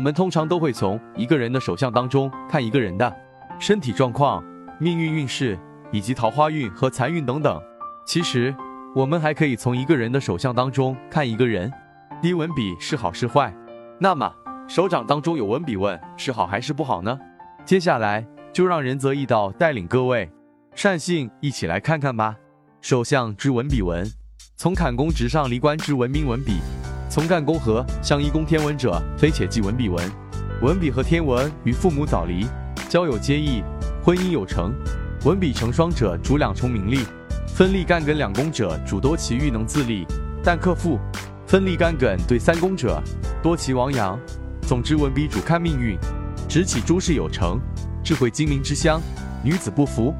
我们通常都会从一个人的手相当中看一个人的身体状况、命运运势以及桃花运和财运等等。其实，我们还可以从一个人的手相当中看一个人低文笔是好是坏。那么，手掌当中有文笔问是好还是不好呢？接下来就让仁泽一道带领各位善信一起来看看吧。手相之文笔文，从坎宫直上离官之文明文笔。从干宫合相一宫天文者，非且即文笔文。文笔和天文与父母早离，交友皆易，婚姻有成。文笔成双者主两重名利，分立干艮两宫者主多其欲能自立，但克父。分立干艮对三宫者多其亡羊。总之文笔主看命运，直起诸事有成，智慧精明之乡，女子不服。